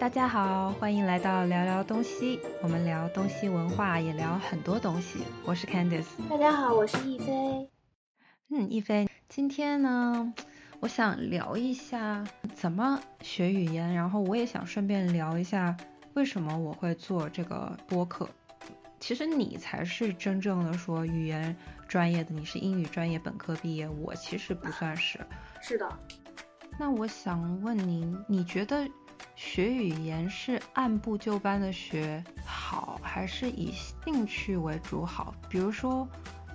大家好，欢迎来到聊聊东西。我们聊东西文化，也聊很多东西。我是 Candice。大家好，我是亦菲。嗯，亦菲，今天呢，我想聊一下怎么学语言，然后我也想顺便聊一下为什么我会做这个播客。其实你才是真正的说语言专业的，你是英语专业本科毕业，我其实不算是。是的。那我想问您，你觉得？学语言是按部就班的学好，还是以兴趣为主好？比如说，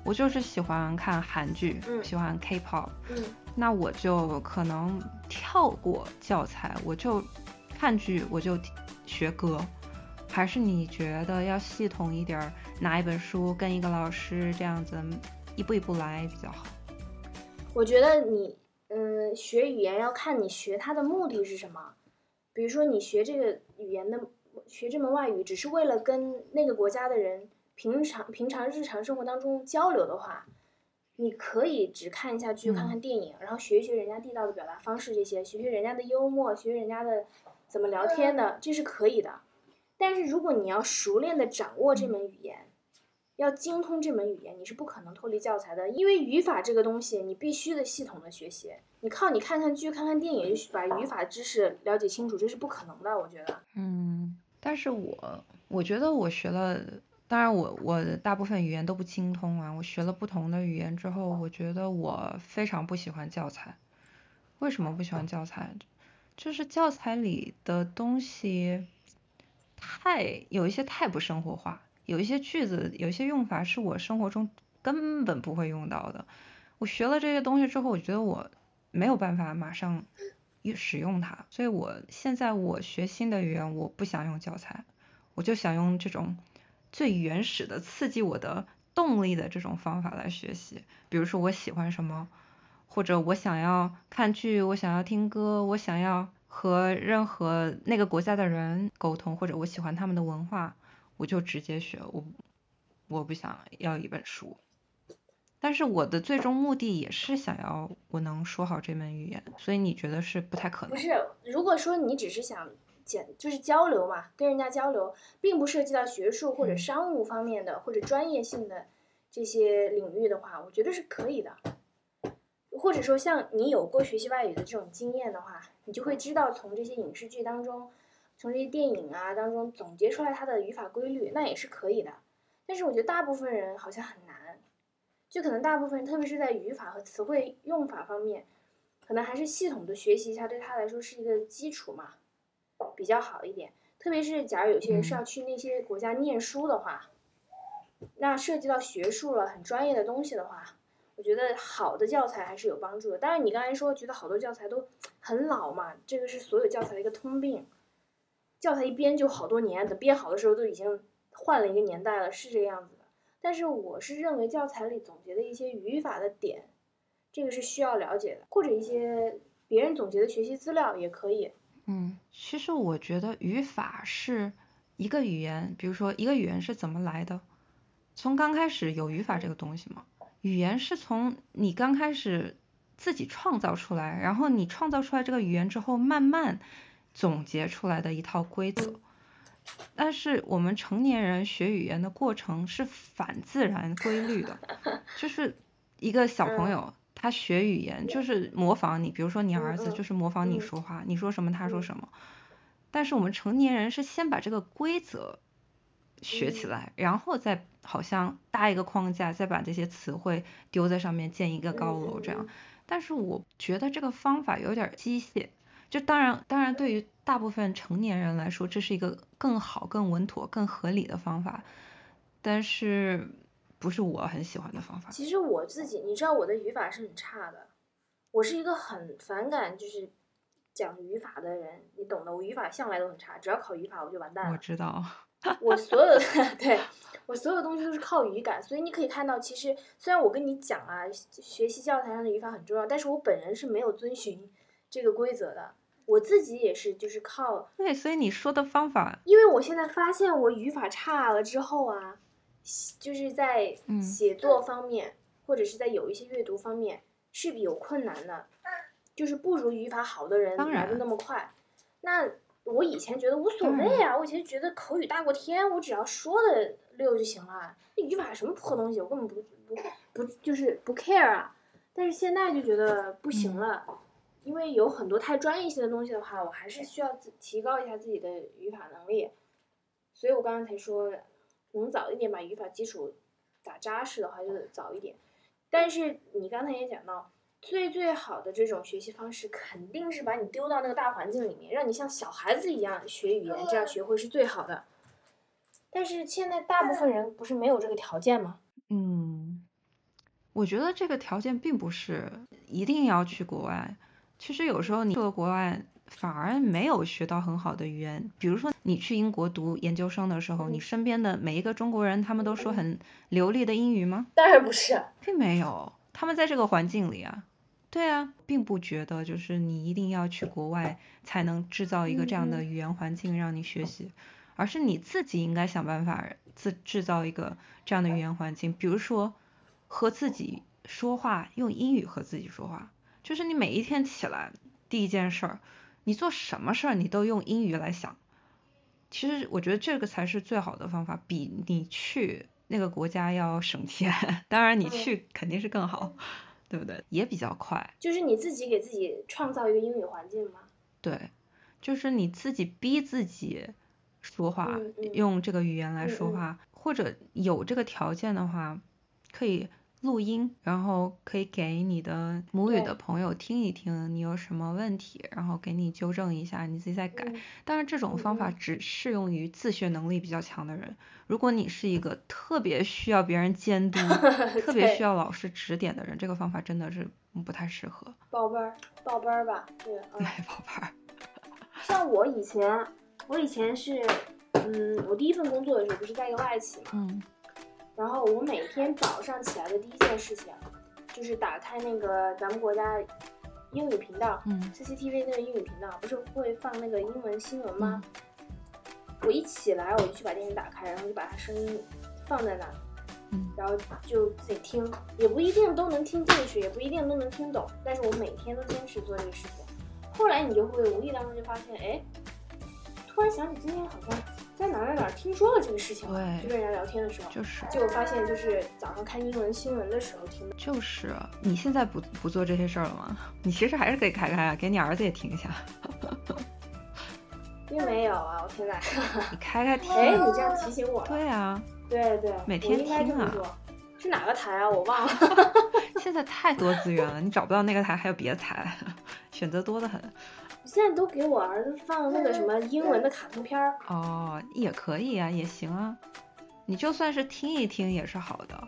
我就是喜欢看韩剧，喜欢 K-pop，嗯，那我就可能跳过教材，我就看剧，我就学歌。还是你觉得要系统一点，拿一本书跟一个老师这样子一步一步来比较好？我觉得你，嗯，学语言要看你学它的目的是什么。比如说，你学这个语言的，学这门外语，只是为了跟那个国家的人平常平常日常生活当中交流的话，你可以只看一下剧，看看电影，然后学一学人家地道的表达方式，这些学学人家的幽默，学人家的怎么聊天的，这是可以的。但是如果你要熟练的掌握这门语言，要精通这门语言，你是不可能脱离教材的，因为语法这个东西，你必须得系统的学习。你靠你看看剧、看看电影就把语法知识了解清楚，这是不可能的，我觉得。嗯，但是我我觉得我学了，当然我我大部分语言都不精通啊。我学了不同的语言之后，我觉得我非常不喜欢教材。为什么不喜欢教材？就是教材里的东西太有一些太不生活化，有一些句子、有一些用法是我生活中根本不会用到的。我学了这些东西之后，我觉得我。没有办法马上使用它，所以我现在我学新的语言，我不想用教材，我就想用这种最原始的刺激我的动力的这种方法来学习。比如说我喜欢什么，或者我想要看剧，我想要听歌，我想要和任何那个国家的人沟通，或者我喜欢他们的文化，我就直接学。我我不想要一本书。但是我的最终目的也是想要我能说好这门语言，所以你觉得是不太可能？不是，如果说你只是想简就是交流嘛，跟人家交流，并不涉及到学术或者商务方面的或者专业性的这些领域的话，我觉得是可以的。或者说像你有过学习外语的这种经验的话，你就会知道从这些影视剧当中，从这些电影啊当中总结出来它的语法规律，那也是可以的。但是我觉得大部分人好像很难。就可能大部分人，特别是在语法和词汇用法方面，可能还是系统的学习一下，对他来说是一个基础嘛，比较好一点。特别是假如有些人是要去那些国家念书的话，那涉及到学术了，很专业的东西的话，我觉得好的教材还是有帮助的。当然，你刚才说觉得好多教材都很老嘛，这个是所有教材的一个通病，教材一编就好多年，等编好的时候都已经换了一个年代了，是这个样子的。但是我是认为教材里总结的一些语法的点，这个是需要了解的，或者一些别人总结的学习资料也可以。嗯，其实我觉得语法是一个语言，比如说一个语言是怎么来的，从刚开始有语法这个东西吗？语言是从你刚开始自己创造出来，然后你创造出来这个语言之后，慢慢总结出来的一套规则。但是我们成年人学语言的过程是反自然规律的，就是一个小朋友他学语言就是模仿你，比如说你儿子就是模仿你说话，你说什么他说什么。但是我们成年人是先把这个规则学起来，然后再好像搭一个框架，再把这些词汇丢在上面建一个高楼这样。但是我觉得这个方法有点机械。就当然，当然，对于大部分成年人来说，这是一个更好、更稳妥、更合理的方法，但是不是我很喜欢的方法。其实我自己，你知道我的语法是很差的，我是一个很反感就是讲语法的人，你懂的。我语法向来都很差，只要考语法我就完蛋了。我知道，我所有的 对我所有东西都是靠语感，所以你可以看到，其实虽然我跟你讲啊，学习教材上的语法很重要，但是我本人是没有遵循这个规则的。我自己也是，就是靠对，所以你说的方法，因为我现在发现我语法差了之后啊，就是在写作方面，或者是在有一些阅读方面是有困难的，就是不如语法好的人来的那么快。那我以前觉得无所谓啊，我以前觉得口语大过天，我只要说的溜就行了，那语法什么破东西，我根本不不不就是不 care 啊。但是现在就觉得不行了，因为有很多太专业性的东西的话，我还是需要自提高一下自己的语法能力。所以我刚刚才说，能早一点把语法基础打扎实的话，就早一点。但是你刚才也讲到。最最好的这种学习方式，肯定是把你丢到那个大环境里面，让你像小孩子一样学语言，这样学会是最好的。但是现在大部分人不是没有这个条件吗？嗯，我觉得这个条件并不是一定要去国外。其实有时候你去了国外，反而没有学到很好的语言。比如说你去英国读研究生的时候，你身边的每一个中国人，他们都说很流利的英语吗？当然不是，并没有。他们在这个环境里啊。对啊，并不觉得就是你一定要去国外才能制造一个这样的语言环境让你学习，而是你自己应该想办法自制造一个这样的语言环境。比如说和自己说话，用英语和自己说话，就是你每一天起来第一件事儿，你做什么事儿你都用英语来想。其实我觉得这个才是最好的方法，比你去那个国家要省钱。当然你去肯定是更好。对不对？也比较快，就是你自己给自己创造一个英语环境吗？对，就是你自己逼自己说话，用这个语言来说话，或者有这个条件的话，可以。录音，然后可以给你的母语的朋友听一听，你有什么问题，然后给你纠正一下，你自己再改。当然，这种方法只适用于自学能力比较强的人。如果你是一个特别需要别人监督、特别需要老师指点的人，这个方法真的是不太适合。报班儿，报班儿吧，对，对，报班儿。像我以前，我以前是，嗯，我第一份工作的时候不是在一个外企嘛，嗯。然后我每天早上起来的第一件事情，就是打开那个咱们国家英语频道，嗯，CCTV 那个英语频道不是会放那个英文新闻吗？我一起来我就去把电视打开，然后就把它声音放在那，嗯，然后就自己听，也不一定都能听进去，也不一定都能听懂，但是我每天都坚持做这个事情。后来你就会无意当中就发现，哎，突然想起今天好像。在哪哪哪听说了这个事情？对，就跟人家聊天的时候，就是，就发现就是早上看英文新闻的时候听的。就是，你现在不不做这些事儿了吗？你其实还是可以开开啊，给你儿子也听一下。并没有啊，我现在。你开开 听。哎，你这样提醒我了。对啊。对对。每天听啊。是哪个台啊？我忘了。现在太多资源了，你找不到那个台，还有别的台，选择多得很。现在都给我儿子放那个什么英文的卡通片儿哦，也可以啊，也行啊。你就算是听一听也是好的。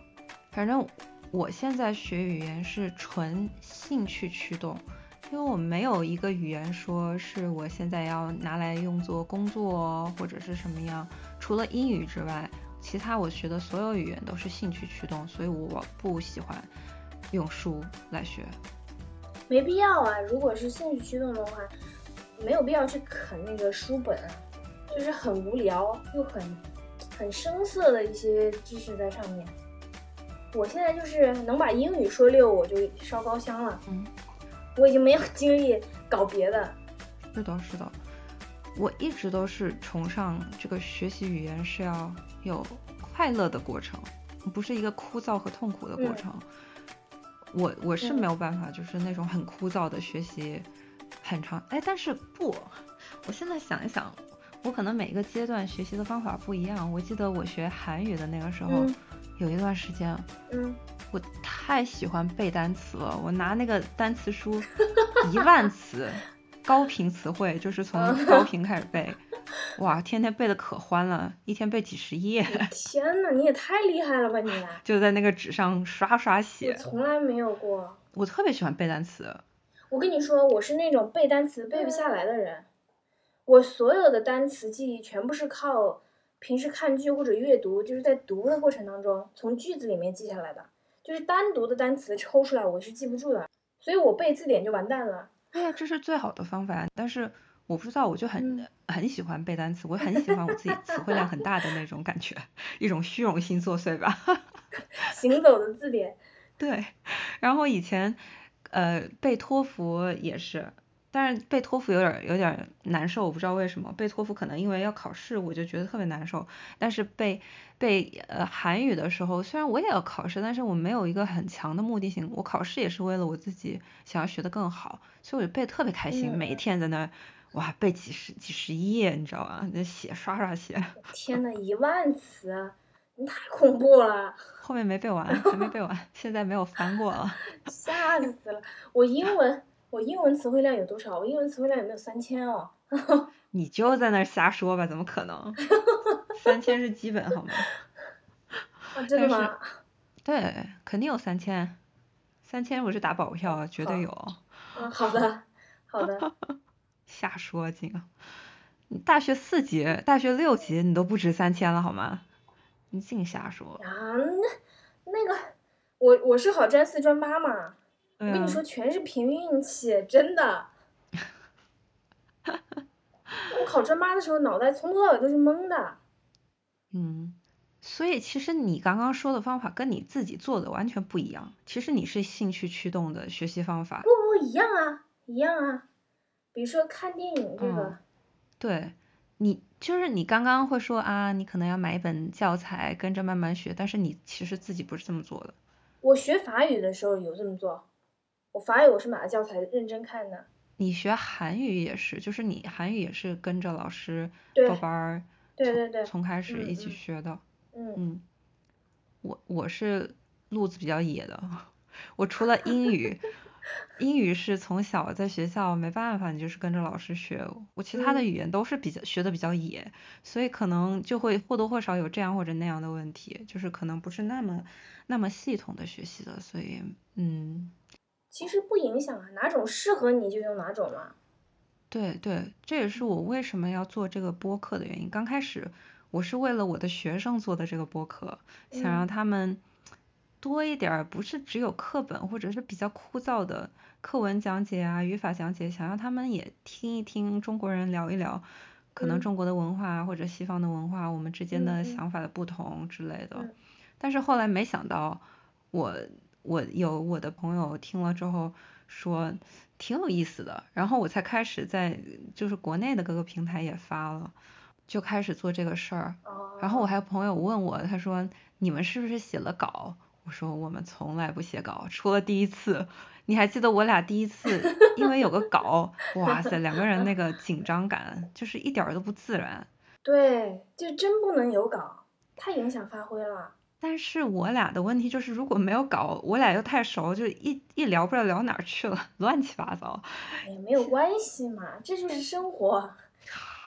反正我现在学语言是纯兴趣驱动，因为我没有一个语言说是我现在要拿来用作工作或者是什么样。除了英语之外，其他我学的所有语言都是兴趣驱动，所以我不喜欢用书来学。没必要啊！如果是兴趣驱动的话，没有必要去啃那个书本，就是很无聊又很很生涩的一些知识在上面。我现在就是能把英语说溜，我就烧高香了。嗯，我已经没有精力搞别的。是的，是的，我一直都是崇尚这个学习语言是要有快乐的过程，不是一个枯燥和痛苦的过程。我我是没有办法，就是那种很枯燥的学习，很长哎，但是不，我现在想一想，我可能每个阶段学习的方法不一样。我记得我学韩语的那个时候，有一段时间，嗯，我太喜欢背单词了，我拿那个单词书一万 词，高频词汇，就是从高频开始背。哇，天天背的可欢了，一天背几十页。天呐，你也太厉害了吧你！就在那个纸上刷刷写。我从来没有过。我特别喜欢背单词。我跟你说，我是那种背单词背不下来的人。我所有的单词记忆全部是靠平时看剧或者阅读，就是在读的过程当中从句子里面记下来的。就是单独的单词抽出来我是记不住的，所以我背字典就完蛋了。哎呀，这是最好的方法，但是。我不知道，我就很很喜欢背单词，我很喜欢我自己词汇量很大的那种感觉，一种虚荣心作祟吧。行走的字典。对，然后以前呃背托福也是，但是背托福有点有点难受，我不知道为什么背托福可能因为要考试，我就觉得特别难受。但是背背呃韩语的时候，虽然我也要考试，但是我没有一个很强的目的性，我考试也是为了我自己想要学得更好，所以我就背特别开心，每一天在那哇背几十几十页，你知道吧？那写刷刷写。天呐，一万词，你太恐怖了。后面没背完，还没背完，现在没有翻过了。吓死了，我英文。我英文词汇量有多少？我英文词汇量有没有三千哦？你就在那瞎说吧，怎么可能？三千是基本好吗？啊，真的吗？对，肯定有三千，三千我是打保票，绝对有。嗯，好的，好的。瞎说，这个，你大学四级、大学六级你都不值三千了好吗？你净瞎说。啊，那那个，我我是好专四专八嘛。我跟你说，全是凭运气，真的。我考专八的时候，脑袋从头到尾都是懵的。嗯，所以其实你刚刚说的方法跟你自己做的完全不一样。其实你是兴趣驱动的学习方法。不不一样啊，一样啊。比如说看电影这个。对，你就是你刚刚会说啊，你可能要买一本教材跟着慢慢学，但是你其实自己不是这么做的。我学法语的时候有这么做。我法语我是买了教材认真看的。你学韩语也是，就是你韩语也是跟着老师报班儿，对对对，从开始一起学的。嗯嗯。我我是路子比较野的，我除了英语，英语是从小在学校没办法，你就是跟着老师学。我其他的语言都是比较学的比较野，所以可能就会或多或少有这样或者那样的问题，就是可能不是那么那么系统的学习的，所以嗯。其实不影响啊，哪种适合你就用哪种嘛。对对，这也是我为什么要做这个播客的原因。刚开始我是为了我的学生做的这个播客，想让他们多一点，不是只有课本或者是比较枯燥的课文讲解啊、语法讲解，想让他们也听一听中国人聊一聊，可能中国的文化或者西方的文化，我们之间的想法的不同之类的。但是后来没想到我。我有我的朋友听了之后说挺有意思的，然后我才开始在就是国内的各个平台也发了，就开始做这个事儿。然后我还有朋友问我，他说你们是不是写了稿？我说我们从来不写稿，除了第一次。你还记得我俩第一次 因为有个稿，哇塞，两个人那个紧张感就是一点都不自然。对，就真不能有稿，太影响发挥了。但是我俩的问题就是，如果没有稿，我俩又太熟，就一一聊不知道聊哪儿去了，乱七八糟。哎呀，没有关系嘛，这就是生活。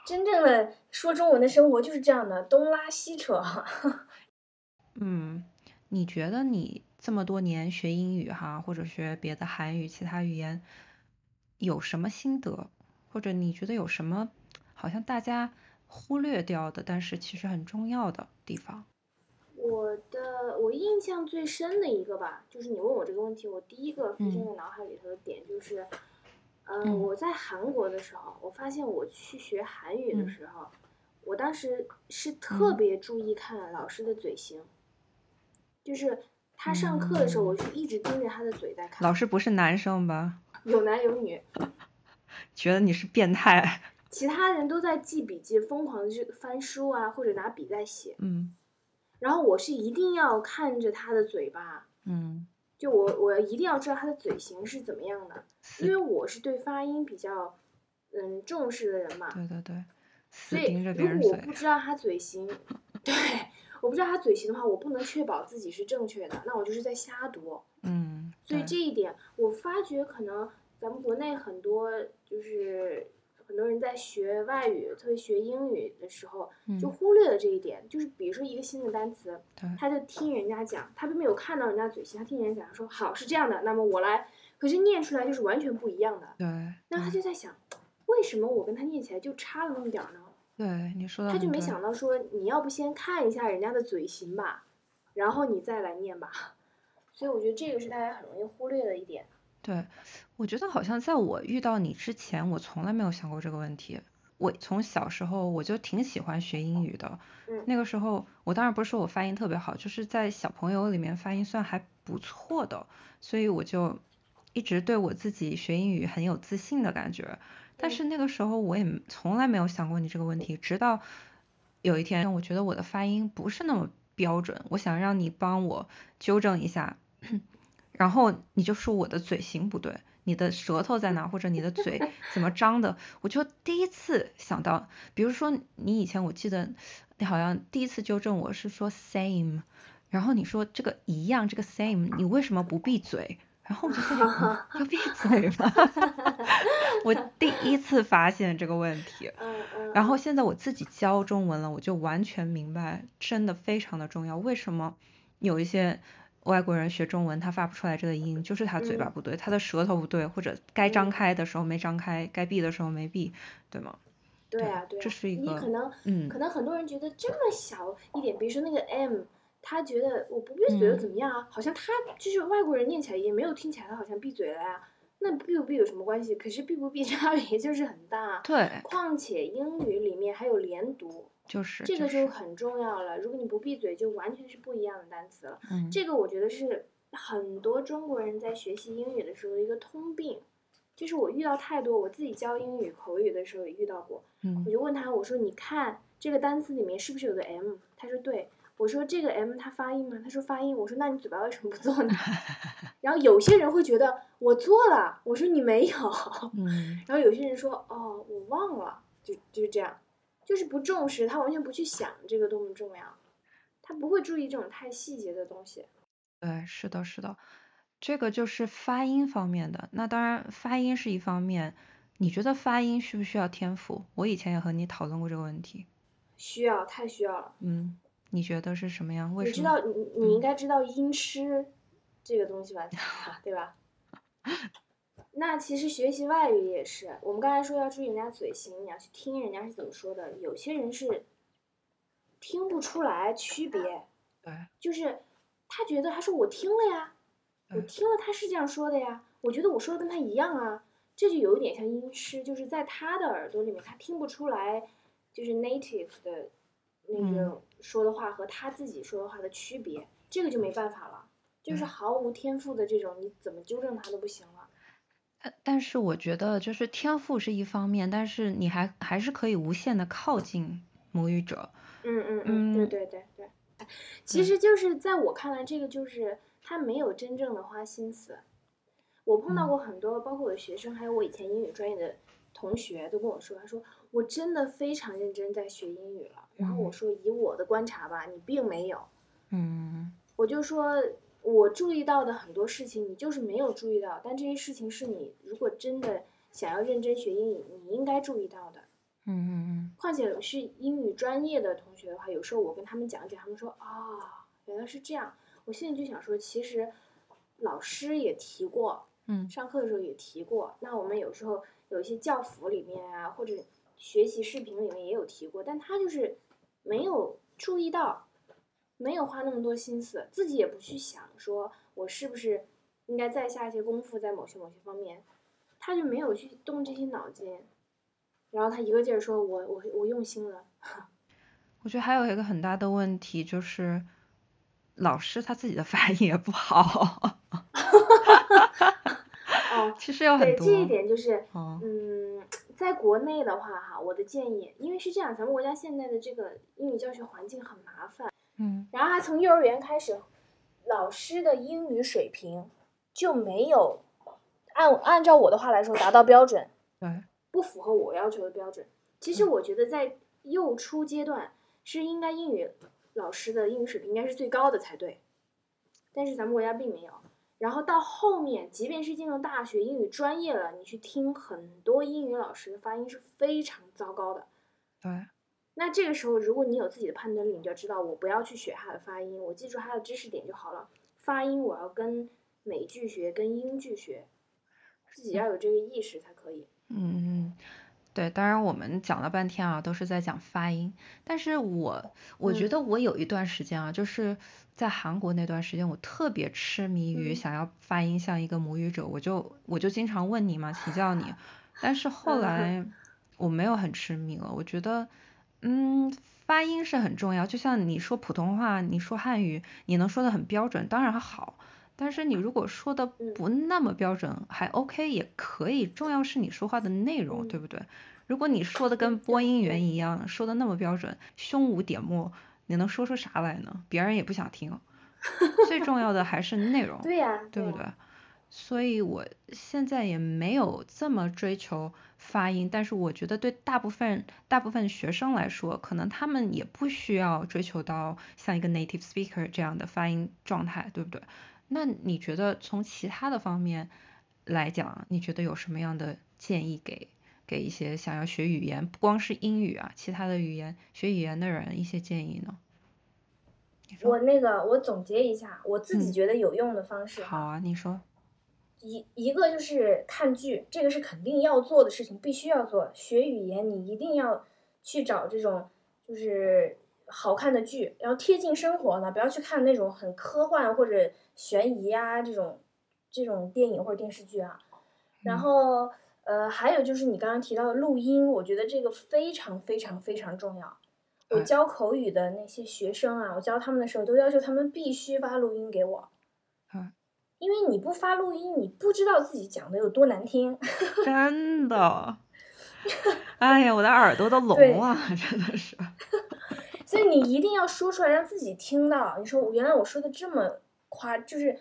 真正的说中文的生活就是这样的，东拉西扯。嗯，你觉得你这么多年学英语哈，或者学别的韩语、其他语言，有什么心得？或者你觉得有什么好像大家忽略掉的，但是其实很重要的地方？我的我印象最深的一个吧，就是你问我这个问题，我第一个浮现在脑海里头的点就是，嗯，我在韩国的时候，我发现我去学韩语的时候，我当时是特别注意看老师的嘴型，就是他上课的时候，我就一直盯着他的嘴在看。老师不是男生吧？有男有女。觉得你是变态。其他人都在记笔记，疯狂的去翻书啊，或者拿笔在写。嗯。然后我是一定要看着他的嘴巴，嗯，就我我一定要知道他的嘴型是怎么样的，因为我是对发音比较嗯重视的人嘛。对对对。所以如果我不知道他嘴型，对，我不知道他嘴型的话，我不能确保自己是正确的，那我就是在瞎读。嗯。所以这一点，我发觉可能咱们国内很多就是。很多人在学外语，特别学英语的时候，就忽略了这一点。就是比如说一个新的单词，他就听人家讲，他并没有看到人家嘴型，他听人家讲说好是这样的，那么我来，可是念出来就是完全不一样的。对。那他就在想，为什么我跟他念起来就差了那么点儿呢？对，你说的。他就没想到说，你要不先看一下人家的嘴型吧，然后你再来念吧。所以我觉得这个是大家很容易忽略的一点。对，我觉得好像在我遇到你之前，我从来没有想过这个问题。我从小时候我就挺喜欢学英语的，那个时候我当然不是说我发音特别好，就是在小朋友里面发音算还不错的，所以我就一直对我自己学英语很有自信的感觉，但嗯是那个时候我也从来没有想过你这个问题，直到有一天我觉得我的发音不是那么标准，我想让你帮我纠正一下，然后你就说我的嘴型不对，你的舌头在哪，或者你的嘴 怎么张的，我就第一次想到，比如说你以前我记得你好像第一次纠正我是说 same，然后你说这个一样，这个 same，你为什么不闭嘴？然后我就在想，嗯要闭嘴吗？我第一次发现这个问题。然后现在我自己教中文了，我就完全明白，真的非常的重要。为什么有一些外国人学中文他发不出来这个音，就是他嘴巴嗯不对，他的舌头不对，或者该张嗯开的时候没张开，该闭的时候没闭，对吗？对对啊对啊，这是一个你可能嗯可能很多人觉得这么小一点，比如说那个 M，他觉得我不闭嘴又嗯怎么样啊？好像他就是外国人念起来也没有听起来他好像闭嘴了呀。那闭不闭有什么关系？可是闭不闭差别就是很大。对，况且英语里面还有连读，就是这个就就是很重要了。如果你不闭嘴，就完全是不一样的单词了。嗯这个我觉得是很多中国人在学习英语的时候的一个通病，就是我遇到太多，我自己教英语口语的时候也遇到过。嗯我就问他，我说你看这个单词里面是不是有个 m？他说对。我说这个 m 它发音吗？他说发音。我说那你嘴巴为什么不做呢？然后有些人会觉得我做了，我说你没有。嗯 然后有些人说哦我忘了，就就是这样，就是不重视，他完全不去想这个多么重要，他不会注意这种太细节的东西。对，是的，是的，这个就是发音方面的。那当然，发音是一方面。你觉得发音需不需要天赋？我以前也和你讨论过这个问题。需要，太需要了。嗯，你觉得是什么样？为什么？你知道，你你应该知道音痴这个东西吧？对吧？那其实学习外语也是，我们刚才说要注意人家嘴型，你要去听人家是怎么说的。有些人是听不出来区别，对，就是他觉得他说我听了呀，我听了他是这样说的呀，我觉得我说的跟他一样啊，这就有一点像音痴，就是在他的耳朵里面他听不出来，就是 native 的那嗯个说的话和他自己说的话的区别，这个就没办法了，就是毫无天赋的这种，你怎么纠正他都不行了。但但是我觉得就是天赋是一方面，但是你还还是可以无限的靠近母语者。嗯嗯嗯，对嗯对对对，其实就是在我看来，这个就是他没有真正的花心思。我碰到嗯过很多，包括我的学生，还有我以前英语专业的同学，都跟我说，他说我真的非常认真在学英语了。然后我嗯说，以我的观察吧，你并没有。嗯我就说，我注意到的很多事情，你就是没有注意到，但这些事情是你如果真的想要认真学英语，你应该注意到的。嗯嗯嗯况且是英语专业的同学的话，有时候我跟他们讲解，他们说啊、原来是这样。我现在就想说，其实老师也提过，嗯上课的时候也提过。那我们有时候有一些教辅里面啊，或者学习视频里面也有提过，但他就是没有注意到，没有花那么多心思，自己也不去想，说我是不是应该再下一些功夫在某些某些方面，他就没有去动这些脑筋。然后他一个劲儿说我我我用心了，我觉得还有一个很大的问题就是，老师他自己的 发音也不好。哦，其实有很对，多。这一点就是，哦嗯，在国内的话哈，我的建议，因为是这样，咱们国家现在的这个英语教学环境很麻烦，嗯然后还从幼儿园开始，老师的英语水平就没有按按照我的话来说达到标准，对，不符合我要求的标准。其实我觉得在幼初阶段是应该英语老师的英语水平应该是最高的才对，但是咱们国家并没有。然后到后面，即便是进入大学英语专业了，你去听很多英语老师的发音是非常糟糕的。对，那这个时候，如果你有自己的判断力，你就要知道，我不要去学他的发音，我记住他的知识点就好了。发音我要跟美剧学，跟英剧学，自己要有这个意识才可以。嗯嗯，对，当然我们讲了半天啊，都是在讲发音，但是我我觉嗯。得我有一段时间啊，就是在韩国那段时间，我特别痴迷于嗯。想要发音像一个母语者，我就我就经常问你嘛，请教你，但是后嗯来我没有很痴迷了，我觉得，嗯，发音是很重要，就像你说普通话，你说汉语，你能说的很标准，当然好。但是你如果说的不那么标准，还 OK 也可以。重要是你说话的内容，对不对？如果你说的跟播音员一样，说的那么标准，胸无点墨，你能说出啥来呢？别人也不想听。最重要的还是内容，对呀，对不对？所以我现在也没有这么追求发音，但是我觉得对大部分大部分学生来说，可能他们也不需要追求到像一个 native speaker 这样的发音状态，对不对？那你觉得从其他的方面来讲，你觉得有什么样的建议给给一些想要学语言，不光是英语啊，其他的语言学语言的人一些建议呢？我那个我总结一下，我自己觉得有用的方式。好啊，你说。一一个就是看剧，这个是肯定要做的事情，必须要做。学语言你一定要去找这种就是好看的剧，然后贴近生活的，不要去看那种很科幻或者悬疑啊这种这种电影或者电视剧啊。然后呃还有就是你刚刚提到的录音，我觉得这个非常非常非常重要。我教口语的那些学生啊，我教他们的时候都要求他们必须发录音给我。因为你不发录音，你不知道自己讲的有多难听。真的，哎呀，我的耳朵都聋了，真的是。所以你一定要说出来，让自己听到。你说原来我说的这么夸，就是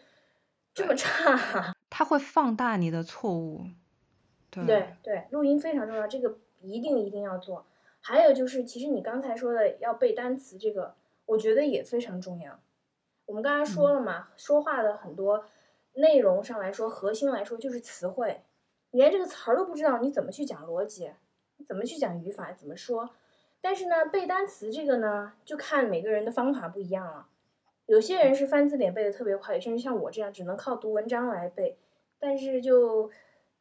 这么差。他会放大你的错误。对对，录音非常重要，这个一定一定要做。还有就是，其实你刚才说的要背单词，这个我觉得也非常重要。我们刚才说了嘛，说话的很多。内容上来说，核心来说就是词汇，你连这个词儿都不知道，你怎么去讲逻辑？怎么去讲语法？怎么说？但是呢，背单词这个呢，就看每个人的方法不一样了。有些人是翻字典背的特别快，有些人像我这样只能靠读文章来背。但是就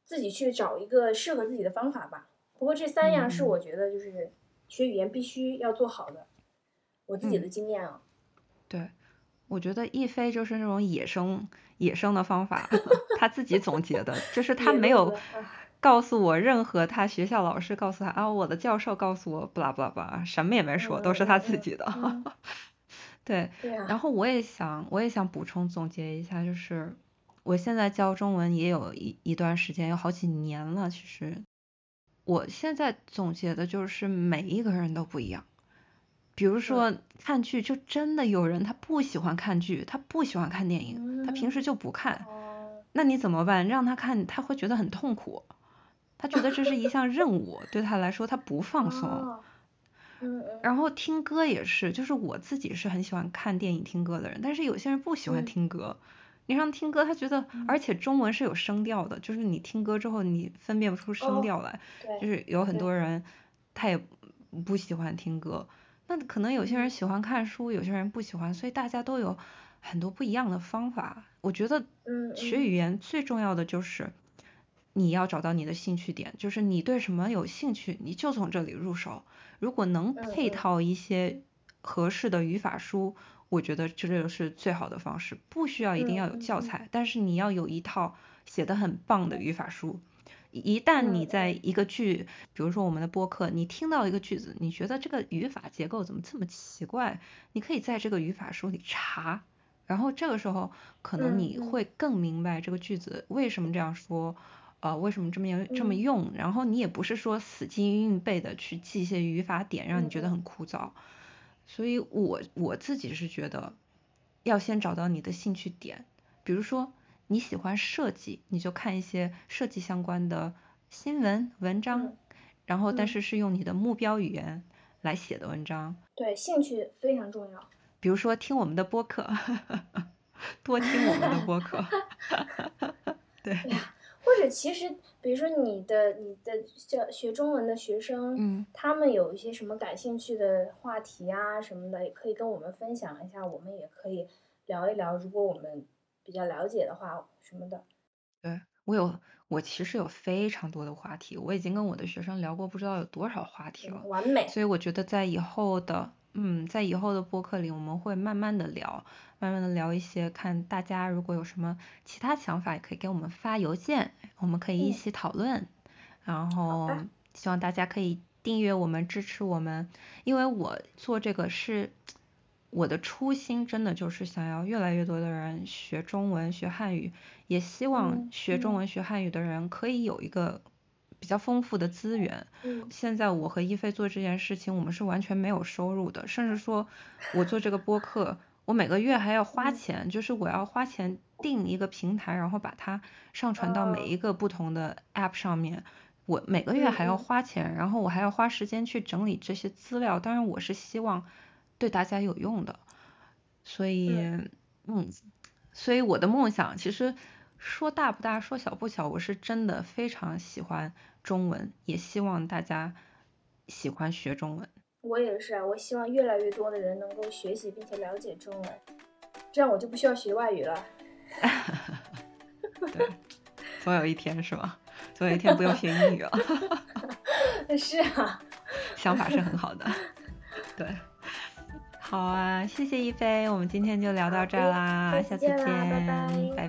自己去找一个适合自己的方法吧。不过这三样是我觉得就是学语言必须要做好的，我自己的经验啊。对。我觉得亦飞就是那种野生野生的方法，他自己总结的，就是他没有告诉我任何他学校老师告诉他啊，我的教授告诉我，不啦不啦不啦，什么也没说，都是他自己的。对，然后我也想我也想补充总结一下，就是我现在教中文也有一一段时间，有好几年了，其实我现在总结的就是每一个人都不一样。比如说看剧，就真的有人他不喜欢看剧，他不喜欢看电影，他平时就不看。那你怎么办？让他看，他会觉得很痛苦，他觉得这是一项任务，对他来说他不放松。然后听歌也是，就是我自己是很喜欢看电影听歌的人，但是有些人不喜欢听歌。你让听歌，他觉得，而且中文是有声调的，就是你听歌之后你分辨不出声调来。就是有很多人他也不喜欢听歌。那可能有些人喜欢看书，有些人不喜欢，所以大家都有很多不一样的方法。我觉得，学语言最重要的就是你要找到你的兴趣点，就是你对什么有兴趣，你就从这里入手。如果能配套一些合适的语法书，我觉得这就是最好的方式。不需要一定要有教材，但是你要有一套写的很棒的语法书。一旦你在一个句，比如说我们的播客，你听到一个句子，你觉得这个语法结构怎么这么奇怪？你可以在这个语法书里查，然后这个时候可能你会更明白这个句子为什么这样说，呃，为什么这么这么用。然后你也不是说死记硬背的去记一些语法点，让你觉得很枯燥。所以我我自己是觉得，要先找到你的兴趣点，比如说。你喜欢设计，你就看一些设计相关的新闻文章，然后但是是用你的目标语言来写的文章。对，兴趣非常重要。比如说听我们的播客，多听我们的播客。对。或者其实，比如说你的你的教学中文的学生，嗯，他们有一些什么感兴趣的话题啊什么的，也可以跟我们分享一下，我们也可以聊一聊。如果我们比较了解的话，什么的，对我有，我其实有非常多的话题，我已经跟我的学生聊过不知道有多少话题了，完美。所以我觉得在以后的，嗯，在以后的播客里，我们会慢慢的聊，慢慢的聊一些，看大家如果有什么其他想法，也可以给我们发邮件，我们可以一起讨论。然后希望大家可以订阅我们，支持我们，因为我做这个是。我的初心真的就是想要越来越多的人学中文、学汉语，也希望嗯学中文、学汉语的人可以有一个比较丰富的资源。嗯现在我和一菲做这件事情，我们是完全没有收入的，甚至说我做这个播客，我每个月还要花嗯钱，就是我要花钱订一个平台，然后把它上传到每哦一个不同的 app 上面。我每个月还要花钱，然后我还要花时间去整理这些资料。当然，我是希望对大家有用的，所以，嗯，所以我的梦想其实说大不大，说小不小，我是真的非常喜欢中文，也希望大家喜欢学中文。我也是啊，我希望越来越多的人能够学习并且了解中文，这样我就不需要学外语了。对，总有一天是吗？总有一天不用学英语了，是啊，想法是很好的。对，好啊，谢谢一菲，我们今天就聊到这儿啦，下次见拜，拜拜拜